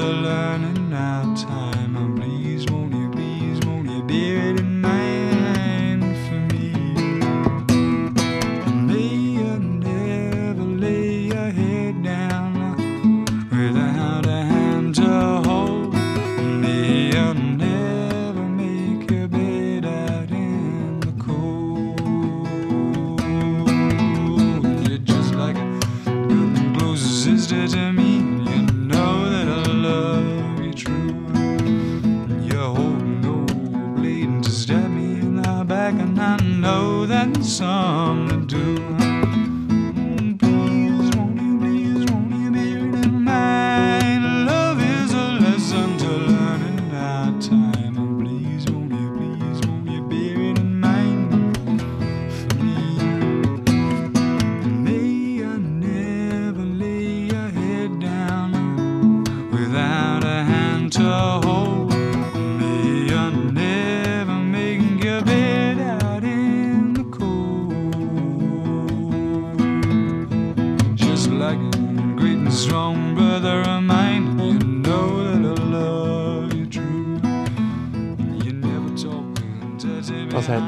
are learning now time.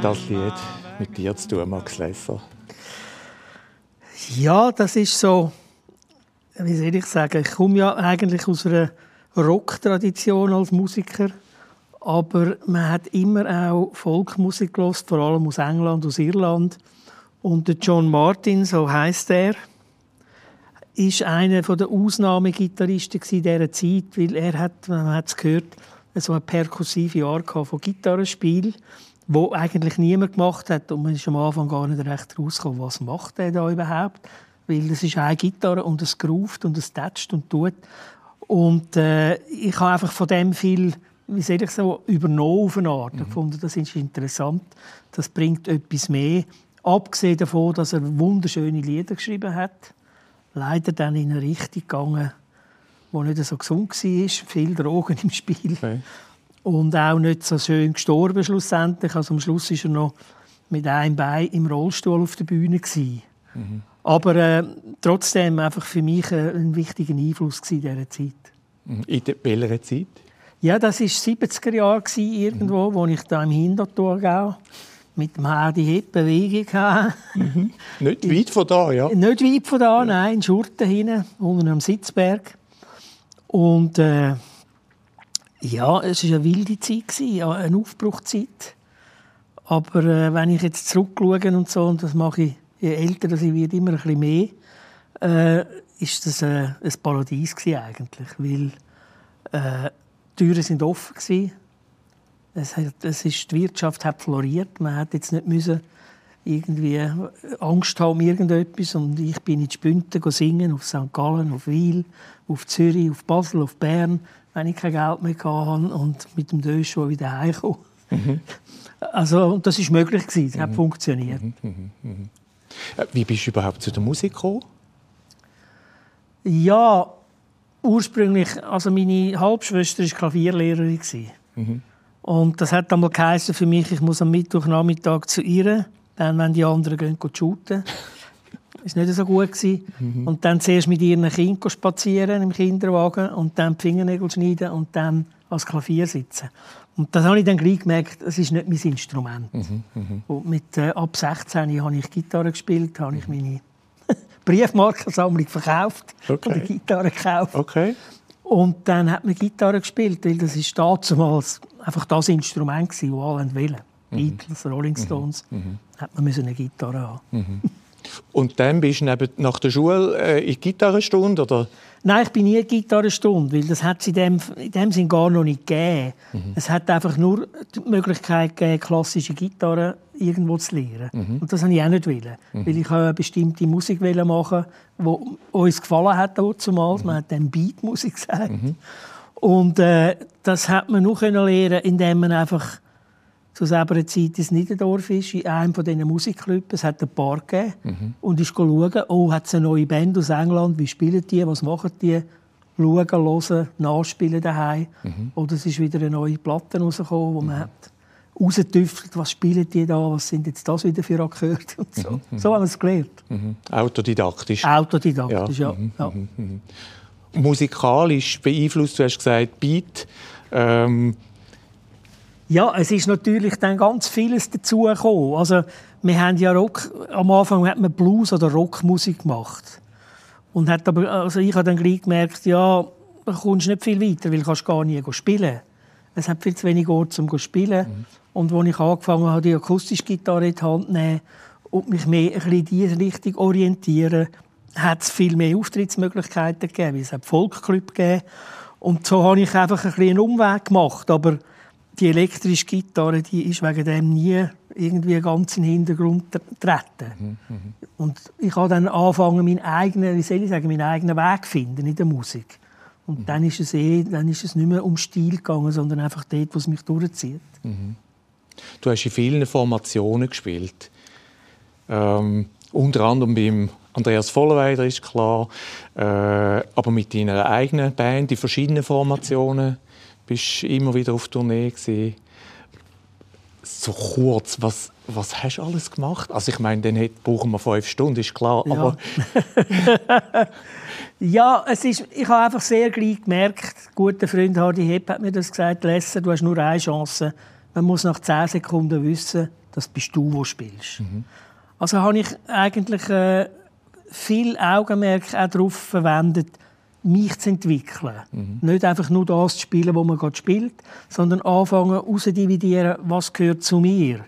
Das Lied mit dir zu tun, Max Lesser? Ja, das ist so, wie soll ich sagen, ich komme ja eigentlich aus einer Rock-Tradition als Musiker, aber man hat immer auch Folkmusik gelost, vor allem aus England, aus Irland. Und der John Martin, so heißt er, ist einer der Ausnahmegitarristen in dieser Zeit, weil er hat, man hat es gehört, so eine perkussive Art von Gitarrenspiel, wo eigentlich niemand gemacht hat und man ist am Anfang gar nicht recht rausgekommen, was macht er da überhaupt, weil das ist eine Gitarre und es groovt und es tätscht und tut und äh, ich habe einfach von dem viel wie soll ich so übernommen auf eine Art. Ich fand, das ist interessant, das bringt etwas mehr. Abgesehen davon, dass er wunderschöne Lieder geschrieben hat, leider dann in eine Richtung gegangen, die nicht so gesund war. Viel Drogen im Spiel. Okay. Und auch nicht so schön gestorben schlussendlich. Also am Schluss war er noch mit einem Bein im Rollstuhl auf der Bühne. Gewesen. Aber äh, trotzdem einfach für mich äh, ein wichtiger Einfluss in dieser Zeit. Mhm. In der, welcher Zeit? Ja, das war 70er Jahre irgendwo, wo ich da im Hinterthurgau mit dem Hardy Hip Bewegung hatte. Nicht weit von da, ja. Nicht weit von da, nein, in Schurten hinten, unten am Sitzberg. Und äh, ja, es war eine wilde Zeit, eine Aufbruchzeit. Aber äh, wenn ich jetzt zurückschaue und so, und das mache ich, je älter ich werde, immer ein bisschen mehr, äh, ist das äh, ein Paradies gewesen eigentlich, weil äh, die Türen sind offen gewesen. Es, hat, es ist, die Wirtschaft hat floriert. Man hat jetzt nicht müssen irgendwie Angst haben um irgendetwas. Und ich bin in die Spünte singen, auf St. Gallen, auf Wil, auf Zürich, auf Basel, auf Bern, wenn ich kein Geld mehr hatte und mit dem Dösch schon wieder heimgekommen. Also, und das ist möglich gewesen. Es hat funktioniert. Äh, Wie bist du überhaupt zu der Musik gekommen? Ja, ursprünglich, also meine Halbschwester war Klavierlehrerin. gewesen. Und das hat einmal geheißen für mich, ich muss am Mittwochnachmittag zu ihr, dann, wenn die anderen gehen, gehen shooten. Das war nicht so gut. gewesen. Und dann zuerst mit ihren Kindern spazieren im Kinderwagen und dann die Fingernägel schneiden und dann ans Klavier sitzen. Und das habe ich dann gleich gemerkt, das ist nicht mein Instrument. Und mit, äh, ab 16 habe ich Gitarre gespielt, habe ich meine Briefmarkensammlung verkauft Okay. oder Gitarre gekauft. Okay. Und dann hat man Gitarre gespielt, weil das ist damals einfach das Instrument das alle wählen. Beatles, Rolling Stones, hat man müssen eine Gitarre haben. Und dann bist du neben, nach der Schule äh, in die Gitarrenstunde, oder? Nein, ich bin nie Gitarrenstunde, weil das hat es in dem, in dem Sinn gar noch nicht gegeben. Es hat einfach nur die Möglichkeit gegeben, klassische Gitarre irgendwo zu lernen. Und das wollte ich auch nicht. Wollen, Weil ich eine bestimmte Musik wollte machen die uns gefallen hat damals. Man hat dann Beatmusik gesagt. Und äh, das hat man nur können lernen, indem man einfach zu selber Zeit ins Niederdorf ist, in einem von diesen Musikclubs. Es hat ein Paar gegeben. Und ist schauen, oh, hat es eine neue Band aus England, wie spielen die, was machen die? Schauen, hören, nachspielen daheim. Oder es ist wieder eine neue Platte rausgekommen, wo man hat rausgetüftelt, was spielen die da, was sind jetzt das wieder für Akkorde und so. So haben wir es gelernt. Mhm. Autodidaktisch. Autodidaktisch, ja. ja. Musikalisch beeinflusst, du hast gesagt, Beat. Ähm, Ja, es ist natürlich dann ganz vieles dazugekommen. Also, wir haben ja Rock, am Anfang hat man Blues oder Rockmusik gemacht. Und hat aber, also ich habe dann gleich gemerkt, ja, da kommst nicht viel weiter, weil du kannst gar nie spielen. Es hat viel zu wenig Orte, um zu spielen. Und als ich angefangen habe, die akustische Gitarre in die Hand zu nehmen und mich mehr ein bisschen in diese Richtung orientieren, hat es viel mehr Auftrittsmöglichkeiten gegeben. Es hat Folkclub gegeben. Und so habe ich einfach ein bisschen einen Umweg gemacht. Aber die elektrische Gitarre, die ist wegen dem nie irgendwie ganz in den Hintergrund treten. Und ich habe dann angefangen, meinen eigenen, wie soll ich sagen, meinen eigenen Weg zu finden in der Musik. Und dann ist es eh, dann ist es nicht mehr um Stil gegangen, sondern einfach dort, wo es mich durchzieht. Du hast in vielen Formationen gespielt. Ähm, unter anderem beim Andreas Vollweider ist klar, äh, aber mit deiner eigenen Band, in verschiedenen Formationen, bist immer wieder auf Tournee gewesen. So kurz, was, was hast du alles gemacht? Also ich meine, dann brauchen wir fünf Stunden, ist klar, Ja. aber Ja, es ist, ich habe einfach sehr gleich gemerkt, ein guter Freund Hardy Hepp hat mir das gesagt, Lesser, du hast nur eine Chance. Man muss nach 10 Sekunden wissen, das bist du, der spielst. Also habe ich eigentlich äh, viel Augenmerk auch darauf verwendet, mich zu entwickeln. Nicht einfach nur das zu spielen, was man gerade spielt, sondern anfangen herauszudividieren, was gehört zu mir.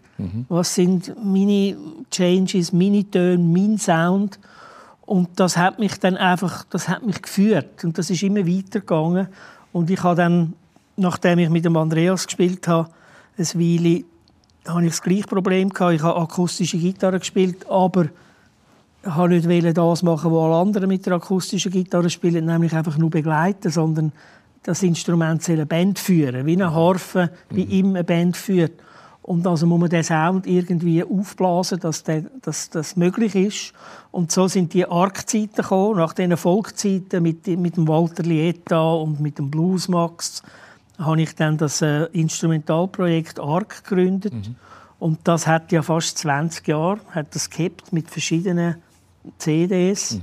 Was sind meine Changes, meine Töne, mein Sound. Und das hat mich dann einfach, das hat mich geführt. Und das ist immer weitergegangen. Und ich habe dann, nachdem ich mit dem Andreas gespielt habe, ein Weile, habe ich das gleiche Problem gehabt. Ich habe akustische Gitarre gespielt, aber ich wollte nicht das machen, was alle anderen mit der akustischen Gitarre spielen, nämlich einfach nur begleiten, sondern das Instrument soll eine Band führen, wie eine Harfe, wie immer eine Band führt. Und also muss man den Sound irgendwie aufblasen, dass, der, dass das möglich ist. Und so sind die Arc-Zeiten gekommen, nach diesen Folkzeiten mit, mit dem Walter Lieta und mit dem Bluesmax habe ich dann das äh, Instrumentalprojekt Arc gegründet. Und das hat ja fast 20 Jahre hat das gehabt mit verschiedenen CDs.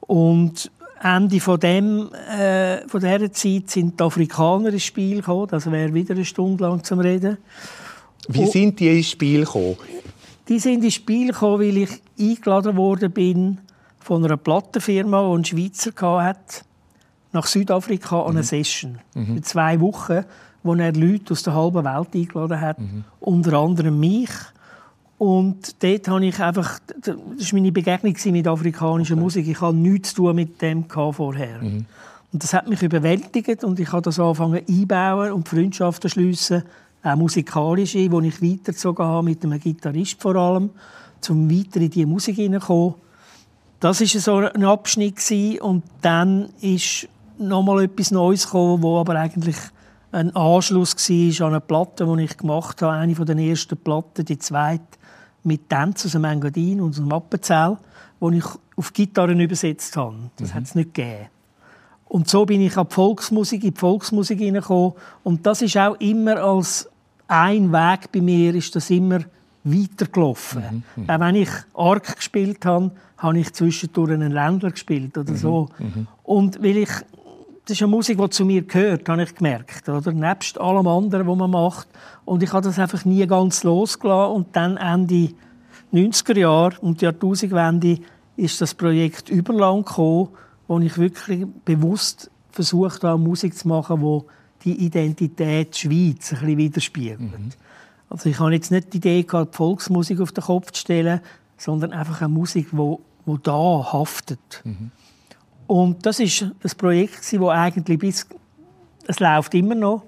Und Ende von dem, äh, von dieser Zeit sind die Afrikaner ins Spiel gekommen. Das wäre wieder eine Stunde lang zum Reden. wie Oh. sind die ins Spiel gekommen? Die sind ins Spiel gekommen, weil ich eingeladen worden bin von einer Plattenfirma, die einen Schweizer hatte, nach Südafrika an eine Session. Für zwei Wochen, wo er Leute aus der halben Welt eingeladen hat, unter anderem mich. Und dort habe ich einfach, das war meine Begegnung mit afrikanischer Musik. Ich hatte nichts zu tun mit dem vorher. Und das hat mich überwältigt und ich habe das angefangen einbauen und Freundschaften schliessen, auch musikalische, die ich weitergezogen habe mit einem Gitarrist vor allem, um weiter in diese Musik hineinzukommen. Das war so ein Abschnitt gewesen. und dann ist noch mal etwas Neues gekommen, wo aber eigentlich ein Anschluss war an eine Platte, die ich gemacht habe, eine der ersten Platten, die zweite mit Tänzen aus dem Engadin und aus dem Appenzell, die ich auf Gitarren übersetzt habe. Das hat es nicht gegeben. Und so bin ich an die Volksmusik, in die Volksmusik hineingekommen. Und das ist auch immer als ein Weg bei mir, ist das immer weitergelaufen. Auch wenn ich Arc gespielt habe, habe ich zwischendurch einen Ländler gespielt oder so. Und weil ich, das ist eine Musik, die zu mir gehört, habe ich gemerkt. Oder? Nebst allem anderen, was man macht. Und ich habe das einfach nie ganz losgelassen. Und dann Ende 90er Jahre und die Jahrtausendwende ist das Projekt Überland gekommen, wo ich wirklich bewusst versucht habe, Musik zu machen, wo die Identität Schweiz ein bisschen widerspiegelt. Also ich habe jetzt nicht die Idee gehabt, die Volksmusik auf den Kopf zu stellen, sondern einfach eine Musik, wo, wo da haftet. Und das ist ein Projekt, das eigentlich bis es läuft immer noch,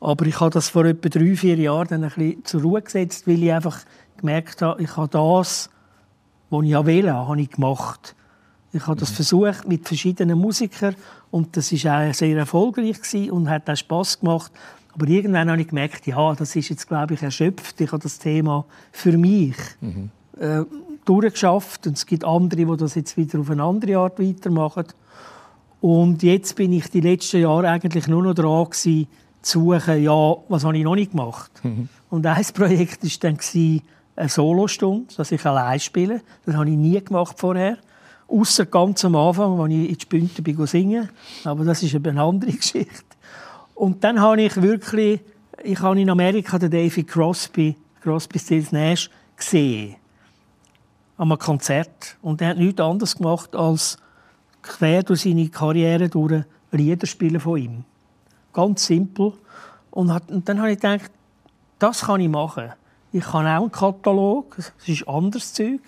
aber ich habe das vor etwa drei, vier Jahren dann ein bisschen zur Ruhe gesetzt, weil ich einfach gemerkt habe, ich habe das, was ich ja will, habe ich gemacht. Ich habe das versucht mit verschiedenen Musikern und das ist auch sehr erfolgreich gewesen und hat auch Spaß gemacht. Aber irgendwann habe ich gemerkt, ja, das ist jetzt glaube ich erschöpft. Ich habe das Thema für mich äh, durchgeschafft und es gibt andere, die das jetzt wieder auf eine andere Art weitermachen. Und jetzt bin ich die letzten Jahre eigentlich nur noch dran gewesen, zu suchen, ja, was habe ich noch nicht gemacht. Und ein Projekt war dann eine Solostunde, dass ich allein spiele. Das habe ich nie gemacht vorher. Außer ganz am Anfang, als ich in die Spünte bin singen. Aber das ist eben eine andere Geschichte. Und dann habe ich wirklich, ich habe in Amerika den David Crosby, Crosby, Stills Nash gesehen. An einem Konzert. Und er hat nichts anderes gemacht, als quer durch seine Karriere durch Lieder spielen von ihm. Ganz simpel. Und, hat, und dann habe ich gedacht, das kann ich machen. Ich habe auch einen Katalog, es ist anderes Zeug.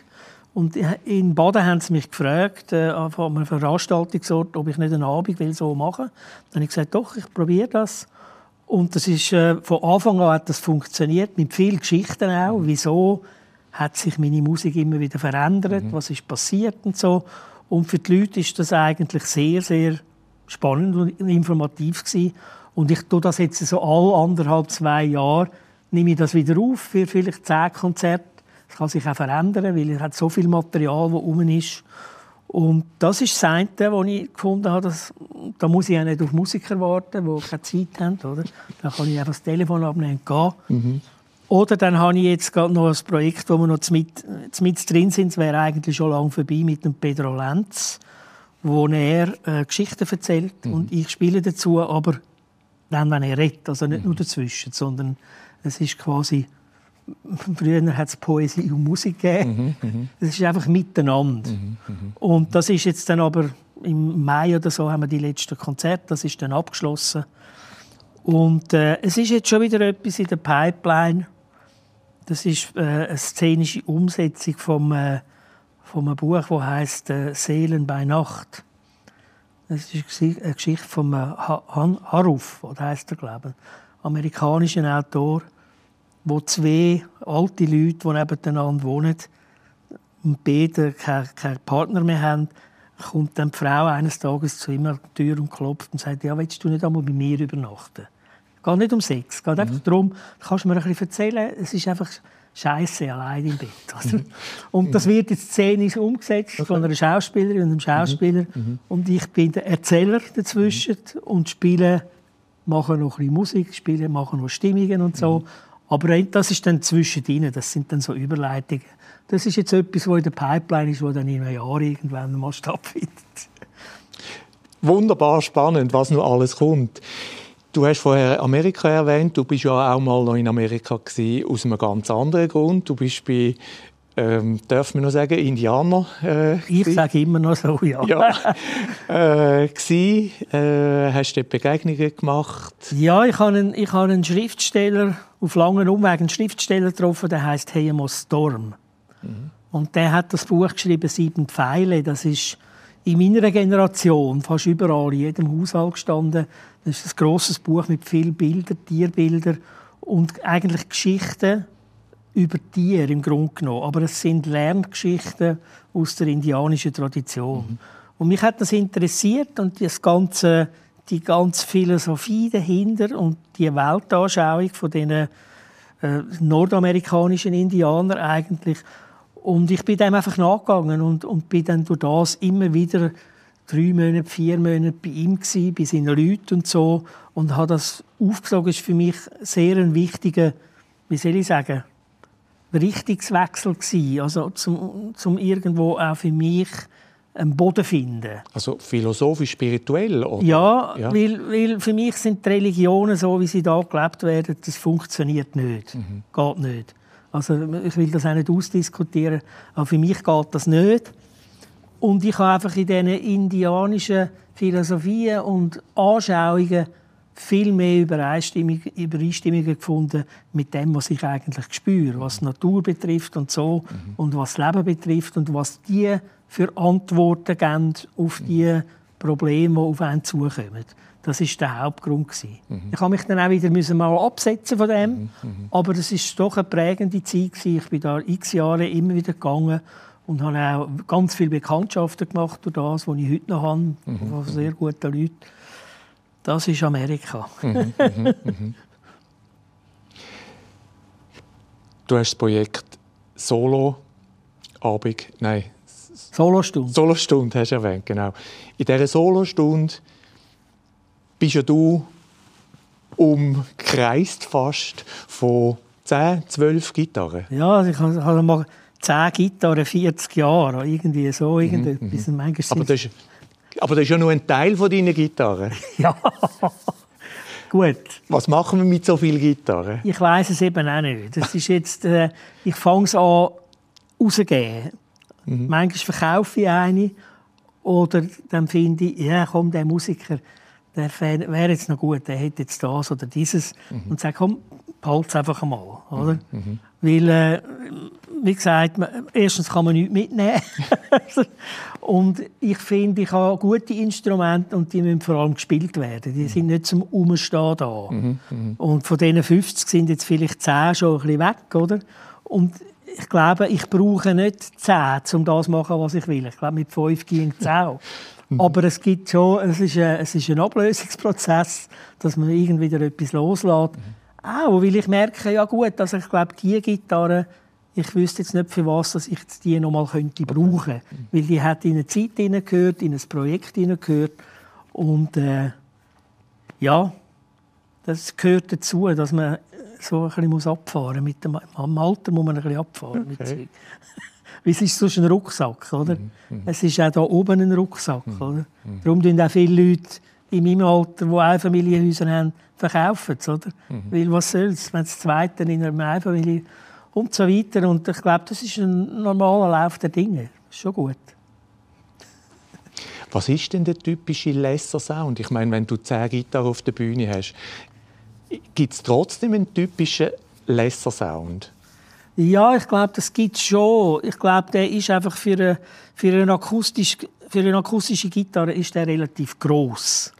Und in Baden haben sie mich gefragt, äh, an einem Veranstaltungsort, ob ich nicht einen Abend will so machen will. Dann habe ich gesagt, doch, ich probiere das. Und das ist, äh, von Anfang an hat das funktioniert, mit vielen Geschichten auch. Wieso hat sich meine Musik immer wieder verändert? Was ist passiert und so. Und für die Leute ist das eigentlich sehr, sehr spannend und informativ gewesen. Und ich tue das jetzt so alle anderthalb, zwei Jahre, nehme ich das wieder auf für vielleicht zehn Konzerte. Das kann sich auch verändern, weil es hat so viel Material, das rum ist. Und das ist das eine, was ich gefunden habe, dass, da muss ich auch nicht auf Musiker warten, die keine Zeit haben. Oder? Da kann ich einfach das Telefon abnehmen und gehen. Oder dann habe ich jetzt gerade noch ein Projekt, wo wir noch mit, mit drin sind. Es wäre eigentlich schon lange vorbei mit dem Pedro Lenz, wo er äh, Geschichten erzählt und ich spiele dazu, aber dann, wenn er redet, also nicht nur dazwischen, sondern es ist quasi Früher hat es Poesie und Musik gegeben. Es ist einfach miteinander. Und das ist jetzt dann aber im Mai oder so haben wir die letzten Konzerte, das ist dann abgeschlossen. Und äh, es ist jetzt schon wieder etwas in der Pipeline. Das ist äh, eine szenische Umsetzung vom, äh, einem Buch, das heißt äh, Seelen bei Nacht. Das ist eine Geschichte von äh, Han Haruf, oder heißt er, glaube ich, amerikanischen Autor wo zwei alte Leute, die nebeneinander wohnen und beide keinen kein Partner mehr haben, kommt dann die Frau eines Tages zu ihm an die Tür und klopft und sagt, ja, willst du nicht einmal bei mir übernachten? Es geht nicht um Sex, es geht einfach darum, kannst du mir ein bisschen erzählen, es ist einfach Scheiße allein im Bett. Oder? Und das wird jetzt szenisch umgesetzt von einer Schauspielerin und einem Schauspieler. Und ich bin der Erzähler dazwischen und spiele, mache noch ein bisschen Musik, spiele, mache noch Stimmungen und so. Aber das ist dann zwischendrin, das sind dann so Überleitungen. Das ist jetzt etwas, was in der Pipeline ist, das dann in einem Jahr irgendwann mal stattfindet. Wunderbar spannend, was noch alles kommt. Du hast vorher Amerika erwähnt. Du bist ja auch mal noch in Amerika gewesen, aus einem ganz anderen Grund. Du bist bei, ähm, darf man noch sagen, Indianer. Äh, ich sage immer noch so, ja. ja. äh, gewesen, äh, hast du dort Begegnungen gemacht? Ja, ich habe einen, ich habe einen Schriftsteller auf langen Umwegen einen Schriftsteller getroffen, der heißt Heyemo Storm. Mhm. Und der hat das Buch geschrieben, Sieben Pfeile. Das ist in meiner Generation fast überall, in jedem Haushalt gestanden. Das ist ein grosses Buch mit vielen Bildern, Tierbildern und eigentlich Geschichten über Tiere im Grunde genommen. Aber es sind Lerngeschichten aus der indianischen Tradition. Mhm. Und mich hat das interessiert und das ganze die ganze Philosophie dahinter und die Weltanschauung von den äh, nordamerikanischen Indianern eigentlich. Und ich bin dem einfach nachgegangen und, und bin dann durch das immer wieder drei Monate, vier Monate bei ihm gewesen, bei seinen Leuten und so und habe das aufgesogen. War für mich sehr ein wichtiger, wie soll ich sagen, Richtungswechsel gewesen. Also zum, zum irgendwo auch für mich einen Boden finden. Also philosophisch, spirituell? Oder? Ja, ja. Weil, weil für mich sind die Religionen, so wie sie da gelebt werden, das funktioniert nicht. Mhm. Geht nicht. Also ich will das auch nicht ausdiskutieren, aber für mich geht das nicht. Und ich habe einfach in diesen indianischen Philosophien und Anschauungen viel mehr Übereinstimmung, Übereinstimmungen gefunden mit dem, was ich eigentlich spüre, was die Natur betrifft und so mhm. und was das Leben betrifft und was die für Antworten geben auf die Probleme, die auf einen zukommen. Das ist der Hauptgrund Mhm. Ich habe mich dann auch wieder müssen mal absetzen von dem, mhm. mhm. aber es ist doch eine prägende Zeit gewesen. Ich bin da x Jahre immer wieder gegangen und habe auch ganz viele Bekanntschaften gemacht durch das, was ich heute noch habe, mhm. von sehr guten Leuten. Das ist Amerika. Mhm. Mhm. du hast das Projekt Solo Abend, nein, Solostunde. Solostunde hast du erwähnt, genau. In dieser Solostunde bist ja du umkreist fast von 10, 12 Gitarren. Ja, also ich habe mal 10 Gitarren, 40 Jahre, irgendwie so, irgendetwas. Mhm, mhm. aber, das ist, aber das ist ja nur ein Teil von deiner Gitarre. ja, gut. Was machen wir mit so vielen Gitarren? Ich weiß es eben auch nicht. Das ist jetzt, äh, ich fange es an, rauszugeben. Mhm. Manchmal verkaufe ich eine oder dann finde ich, ja komm, der Musiker, der wäre jetzt noch gut, der hätte jetzt das oder dieses. Mhm. Und sage, komm, behalte es einfach mal. Oder? Mhm. mhm. Weil äh, wie gesagt, erstens kann man nichts mitnehmen. und ich finde, ich habe gute Instrumente und die müssen vor allem gespielt werden. Die sind nicht zum Umstehen da. Mhm, Und von diesen 50 sind jetzt vielleicht 10 schon ein bisschen weg, oder? Und ich glaube, ich brauche nicht 10, um das zu machen, was ich will. Ich glaube, mit 5 ging es auch. Aber es gibt schon, es ist, ein, es ist ein Ablösungsprozess, dass man irgendwie wieder etwas loslässt. Auch, weil ich merke, ja gut, also ich glaube, die Gitarre, ich wüsste jetzt nicht, für was dass ich die noch mal könnte brauchen Weil die hat in eine Zeit hineingehört, in ein Projekt hineingehört. Und äh, ja, das gehört dazu, dass man so ein bisschen muss abfahren muss. Mit dem, Am Alter muss man ein bisschen abfahren. Okay. Weil es ist sonst ein Rucksack, oder? Es ist auch da oben ein Rucksack, oder? Darum tun auch viele Leute in meinem Alter, die Einfamilienhäuser haben, verkaufen es, oder? Weil was soll's, wenn das Zweite in einer Einfamilie und so weiter. Und ich glaube, das ist ein normaler Lauf der Dinge. Ist schon gut. Was ist denn der typische Lesser-Sound? Ich meine, wenn du zehn Gitarren auf der Bühne hast, gibt es trotzdem einen typischen Lesser-Sound? Ja, ich glaube, das gibt es schon. Ich glaube, der ist einfach für eine, für eine, akustisch, für eine akustische Gitarre ist der relativ groß.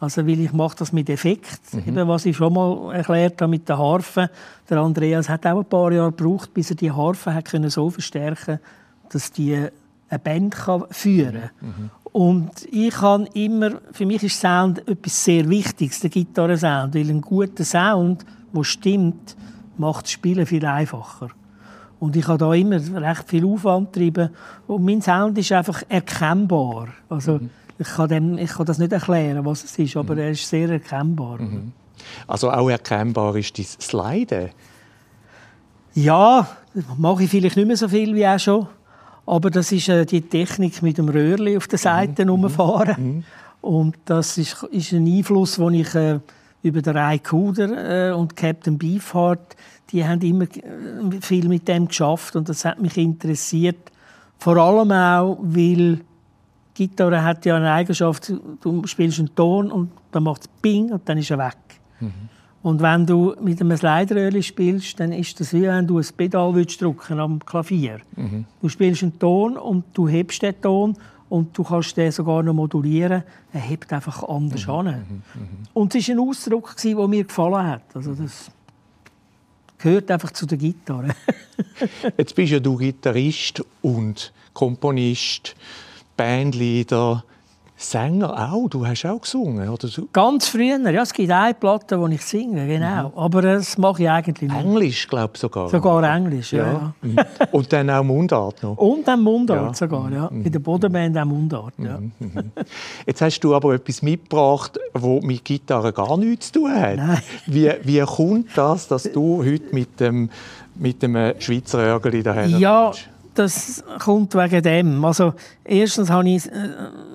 Also, weil ich mache das mit Effekt, eben, was ich schon mal erklärt habe mit der Harfe. Der Andreas hat auch ein paar Jahre gebraucht, bis er die Harfe hat können so verstärken dass die eine Band kann führen kann. Und ich kann immer, für mich ist Sound etwas sehr Wichtiges, der Gitarrensound, weil ein guter Sound, der stimmt, macht das Spielen viel einfacher. Und ich habe da immer recht viel Aufwand getrieben. Und mein Sound ist einfach erkennbar. Also, ich, kann dem, ich kann das nicht erklären, was es ist, aber er ist sehr erkennbar. Also auch erkennbar ist dein Sliden. Ja, das mache ich vielleicht nicht mehr so viel wie auch schon. Aber das ist äh, die Technik mit dem Röhrli auf der Seite herumfahren. Und das ist, ist ein Einfluss, den ich äh, über den Ray Kuder äh, und Captain Beefheart, die haben immer äh, viel mit dem geschafft und das hat mich interessiert. Vor allem auch, weil Gitarre hat ja eine Eigenschaft, du spielst einen Ton und dann macht es Ping und dann ist er weg. Und wenn du mit einem Slideröhrchen spielst, dann ist das wie wenn du ein Pedal willst drücken am Klavier. Du spielst einen Ton und du hebst den Ton und du kannst den sogar noch modulieren. Er hebt einfach anders an. Und es war ein Ausdruck, der mir gefallen hat. Also das gehört einfach zu der Gitarre. Jetzt bist ja du Gitarrist und Komponist, Bandleader, Sänger auch. Du hast auch gesungen, oder? Ganz früher, ja, es gibt eine Platte, die ich singe, genau. Aber das mache ich eigentlich nicht. Englisch, glaube ich sogar. Sogar Englisch, ja. ja. Mhm. Und dann auch Mundart noch. Und auch Mundart Ja. Mhm. sogar, ja. In der Bodenband auch Mundart, ja. Jetzt hast du aber etwas mitgebracht, wo mit Gitarre gar nichts zu tun hat. Nein. Wie, wie kommt das, dass du heute mit dem, mit dem äh, Schweizer Örgeli daher Ja, kommst? Das kommt wegen dem. Also, erstens hatte ich äh,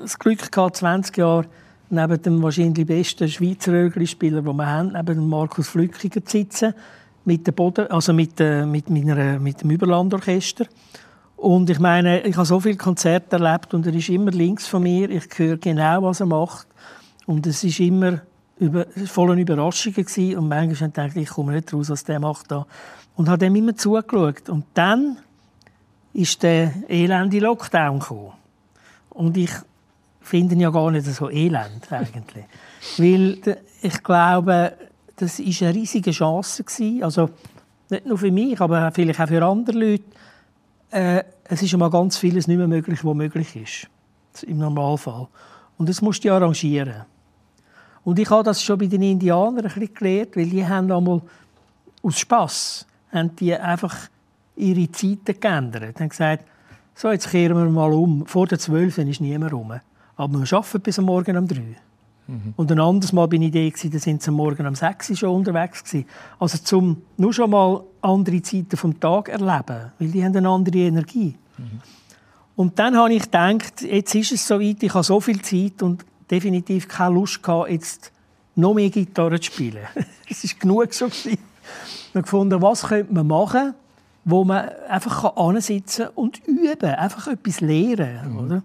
das Glück, gehabt, 20 Jahre neben dem wahrscheinlich besten Schweizer Rögli-Spieler, den wir haben, neben dem Markus Flückiger zu sitzen, mit, der Boden, also mit, äh, mit, meiner, mit dem Überlandorchester. Und ich meine, ich habe so viele Konzerte erlebt und er ist immer links von mir. Ich höre genau, was er macht. Und es ist immer über, war voller Überraschungen gewesen. und manchmal habe ich ich komme nicht raus, was der macht da. Und habe dem immer zugeschaut. Und dann ist der elende Lockdown gekommen. Und ich finde ihn ja gar nicht so elend eigentlich. Weil ich glaube, das ist eine riesige Chance gewesen. Also nicht nur für mich, aber vielleicht auch für andere Leute. Äh, es ist einmal ganz vieles nicht mehr möglich, was möglich ist. Im Normalfall. Und das musst du arrangieren. Und ich habe das schon bei den Indianern ein bisschen gelernt, weil die haben einmal aus Spass haben die einfach ihre Zeiten geändert. haben gesagt, so, jetzt kehren wir mal um. Vor der 12 ist niemand rum. Aber wir arbeiten bis am Morgen um 3. Und ein anderes Mal bin ich da, da sind sie am Morgen um 6 Uhr schon unterwegs. Gewesen. Also zum nur schon mal andere Zeiten vom Tag erleben, weil die haben eine andere Energie. Und dann habe ich gedacht, jetzt ist es soweit, ich habe so viel Zeit und definitiv keine Lust gehabt, jetzt noch mehr Gitarre zu spielen. Es ist genug so gewesen. Ich habe gefunden, was könnte man machen, wo man einfach ansitzen und üben, einfach etwas lernen, oder?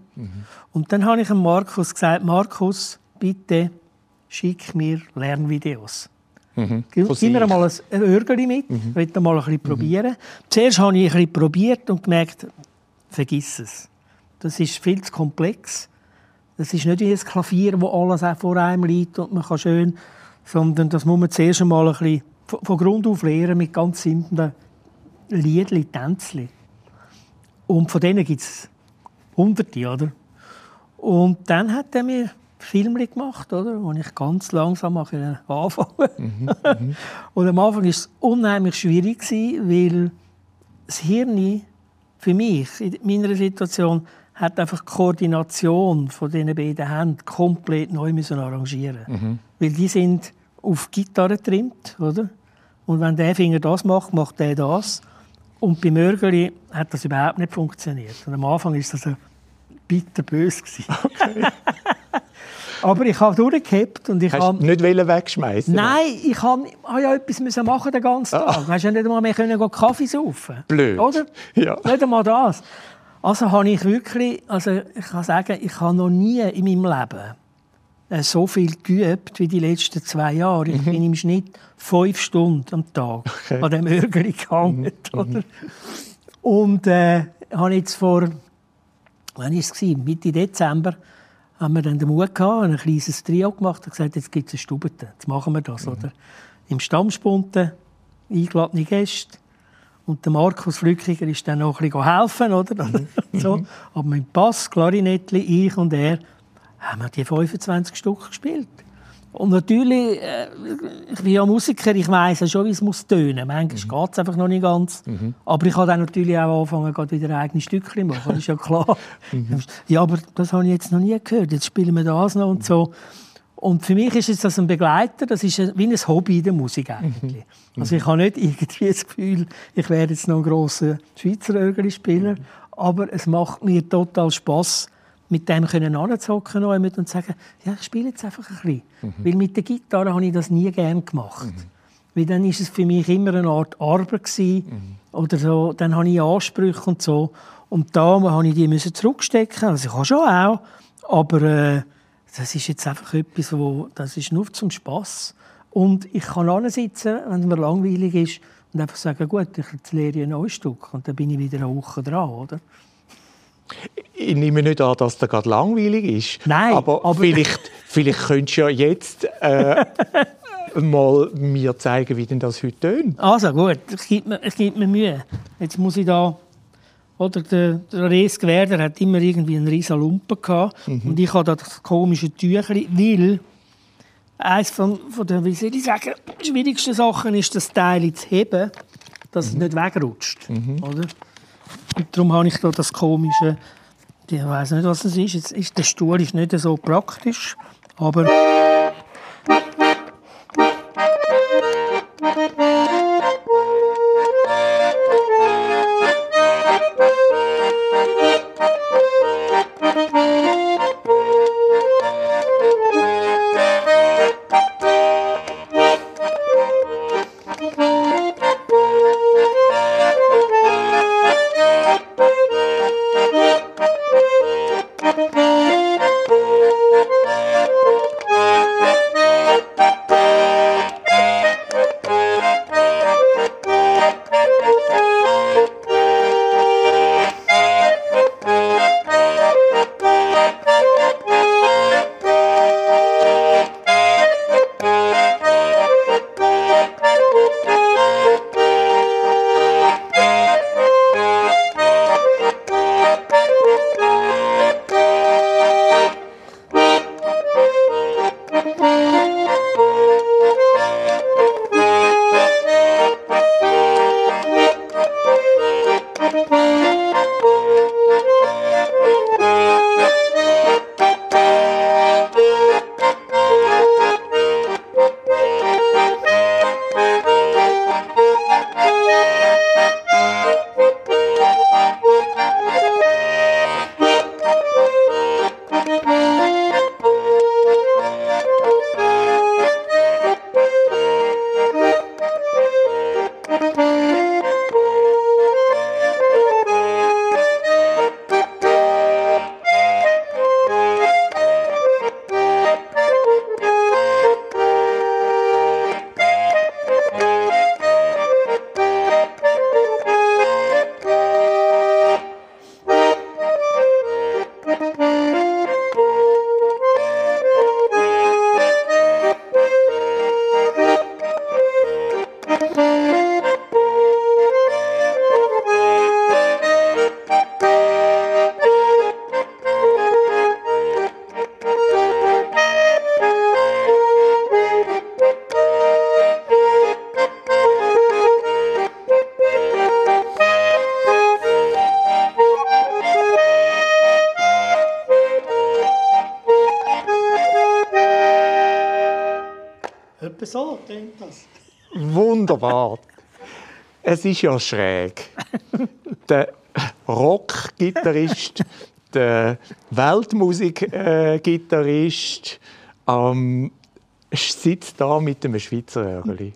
Und dann habe ich Markus gesagt, Markus, bitte schick mir Lernvideos. von Gib mir mal ein, Örgeli mit. Ich will mal ein bisschen probieren. Zuerst habe ich ein bisschen probiert und gemerkt, vergiss es. Das ist viel zu komplex. Das ist nicht wie ein Klavier, wo alles auch vor einem liegt und man kann schön, sondern das muss man zuerst einmal ein bisschen von von Grund auf lernen mit ganz simplen Liedli, Tänzli. Und von denen gibt es hunderte, oder? Und dann hat er mir Filme gemacht, oder? wo ich ganz langsam anfangen Und am Anfang war es unheimlich schwierig, weil das Hirn für mich in meiner Situation hat einfach die Koordination von diesen beiden Händen komplett neu müssen arrangieren Weil die sind auf Gitarre getrimmt, oder? Und wenn der Finger das macht, macht der das. Und bei Mörgeli hat das überhaupt nicht funktioniert. Und am Anfang war das ein bitterbös. Okay. Aber ich habe durchgehabt und ich Hast habe... nicht wollen wegschmeißen? Nein, ich habe habe ja etwas müssen machen den ganzen Tag. Du hast ja nicht einmal mehr können Kaffee saufen. Blöd. Oder? Ja. Nicht einmal das. Also habe ich wirklich, also ich kann sagen, ich habe noch nie in meinem Leben so viel geübt wie die letzten zwei Jahre. Ich bin im Schnitt fünf Stunden am Tag Okay. an dem Örgeli gehangen. Oder? Und äh, habe jetzt vor, wann war es? Mitte Dezember, haben wir dann den Mut gehabt, ein kleines Trio gemacht und gesagt, jetzt gibt es eine Stubete. Jetzt machen wir das. Oder? Im Stammspunten, eingeladene Gäste. Und der Markus Flückiger ist dann noch ein bisschen helfen, oder? so. Aber mit Bass, Klarinettli, ich und er, haben wir die 25 Stück gespielt. Und natürlich, äh, ich bin ja Musiker, ich weiss ja schon, wie es muss tönen. Manchmal geht es einfach noch nicht ganz. Aber ich habe dann natürlich auch angefangen, gerade wieder eigene Stückchen zu machen. Das ist ja klar. Ja, aber das habe ich jetzt noch nie gehört. Jetzt spielen wir das noch und so. Und für mich ist das ein Begleiter, das ist wie ein Hobby in der Musik eigentlich. Also ich habe nicht irgendwie das Gefühl, ich werde jetzt noch ein grosser Schweizer Örgeli-Spieler, aber es macht mir total Spass, mit dem können anzocken und sagen, ja, ich spiele jetzt einfach ein bisschen. Weil mit der Gitarre habe ich das nie gern gemacht. Weil dann ist es für mich immer eine Art Arbeit gewesen, oder so. Dann habe ich Ansprüche und so. Und da habe ich die müssen zurückstecken. Also ich habe schon auch, aber äh, das ist jetzt einfach etwas, wo das ist nur zum Spass. Und ich kann sitzen, wenn es mir langweilig ist, und einfach sagen, gut, ich lehre ein neues Stück und dann bin ich wieder eine Woche dran, oder? Ich nehme nicht an, dass das gerade langweilig ist. Nein, aber, aber- vielleicht, vielleicht könntest du ja jetzt äh, mal mir zeigen, wie denn das heute tönt. Also gut, es gibt mir, es gibt mir Mühe. Jetzt muss ich da... Oder der, der Res Gewerder hat immer irgendwie einen riesen Lumpen gehabt. Und ich habe da das komische Tüchli, weil eines von, von den, wie soll ich sagen, schwierigsten Sachen ist, das Teil zu heben, dass es nicht wegrutscht. Oder? Darum habe ich da das komische, ich weiß nicht, was es ist. Jetzt ist der Stuhl ist nicht so praktisch, aber klingt das. Wunderbar. Es ist ja schräg. Der Rock-Gitarrist, der Weltmusik-Gitarrist ähm, sitzt da mit einem Schweizer Örgeli.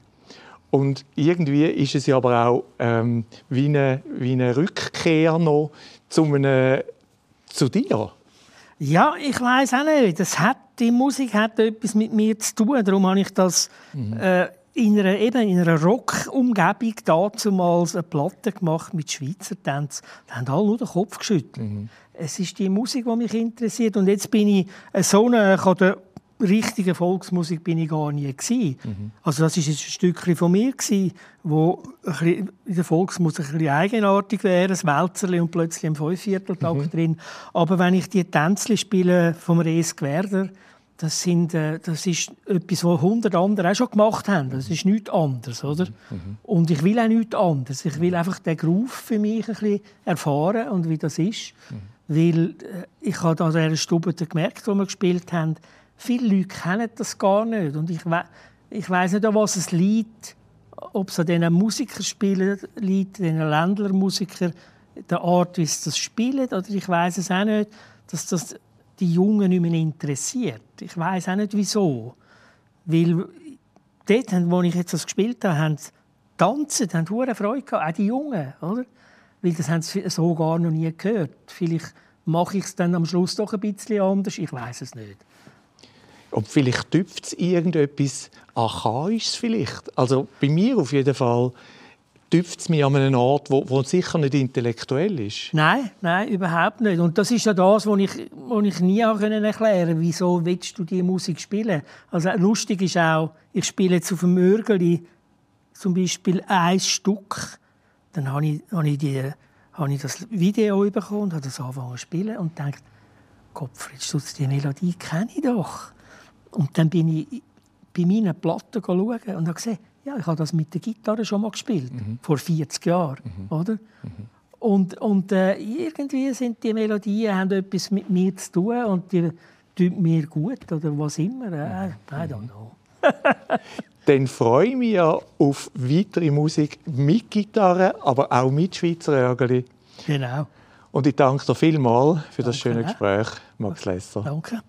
Und irgendwie ist es ja aber auch ähm, wie, eine, wie eine Rückkehr noch zu, einem, zu dir. Ja, ich weiß auch nicht. Das hat, die Musik hat etwas mit mir zu tun. Darum habe ich das äh, in einer, eben in einer Rock-Umgebung damals eine Platte gemacht mit Schweizer Tänzen. Da haben alle nur den Kopf geschüttelt. Es ist die Musik, die mich interessiert. Und jetzt bin ich so eine, ich habe richtige Volksmusik bin ich gar nie gewesen. Also das ist ein Stückchen von mir gewesen, wo in der Volksmusik ein bisschen eigenartig wäre, ein Wälzerli und plötzlich ein Fünfvierteltakt drin. Aber wenn ich die Tänzli spiele vom Rees Gwerder, das, sind, äh, das ist etwas, was hundert andere auch schon gemacht haben. Das ist nichts anderes, oder? Und ich will auch nichts anderes. Ich will einfach den Groove für mich ein bisschen erfahren und wie das ist. Weil äh, ich habe an dieser Stube gemerkt, wo wir gespielt haben, viele Leute kennen das gar nicht. Und ich, we ich weiß nicht, an was es liegt. Ob es an diesen Musikerspielen liegt, diesen Ländlermusikern, der Art, wie sie das spielen. Oder ich weiß es auch nicht, dass das die Jungen nicht mehr interessiert. Ich weiß auch nicht, wieso. Weil dort, wo ich jetzt das gespielt habe, haben tanzen, haben hohe Freude gehabt, auch die Jungen, oder? Weil das haben sie so gar noch nie gehört. Vielleicht mache ich es dann am Schluss doch ein bisschen anders, ich weiß es nicht. Und vielleicht tüpft es irgendetwas Archaisches vielleicht. Also bei mir auf jeden Fall tüpft es mich an einem Ort, wo, wo sicher nicht intellektuell ist. Nein, nein, überhaupt nicht. Und das ist ja das, was ich, was ich nie erklären konnte. Wieso willst du diese Musik spielen? Also lustig ist auch, ich spiele jetzt auf dem Mörgeli zum Beispiel ein Stück. Dann habe ich, habe ich, die, habe ich das Video bekommen und habe das angefangen zu spielen und dachte, Gottfried, die Melodie kenne ich doch. Und dann bin ich bei meinen Platten schauen und habe gesehen, ja, ich habe das mit der Gitarre schon mal gespielt, vor 40 Jahren, oder? Und, und äh, irgendwie sind die Melodien haben etwas mit mir zu tun und die tun mir gut oder was immer. Äh, I don't know. Dann freue ich mich ja auf weitere Musik mit Gitarre, aber auch mit Schweizer Örgeli. Genau. Und ich danke dir vielmals für das Danke, schöne ja. Gespräch, Max Lesser. Danke.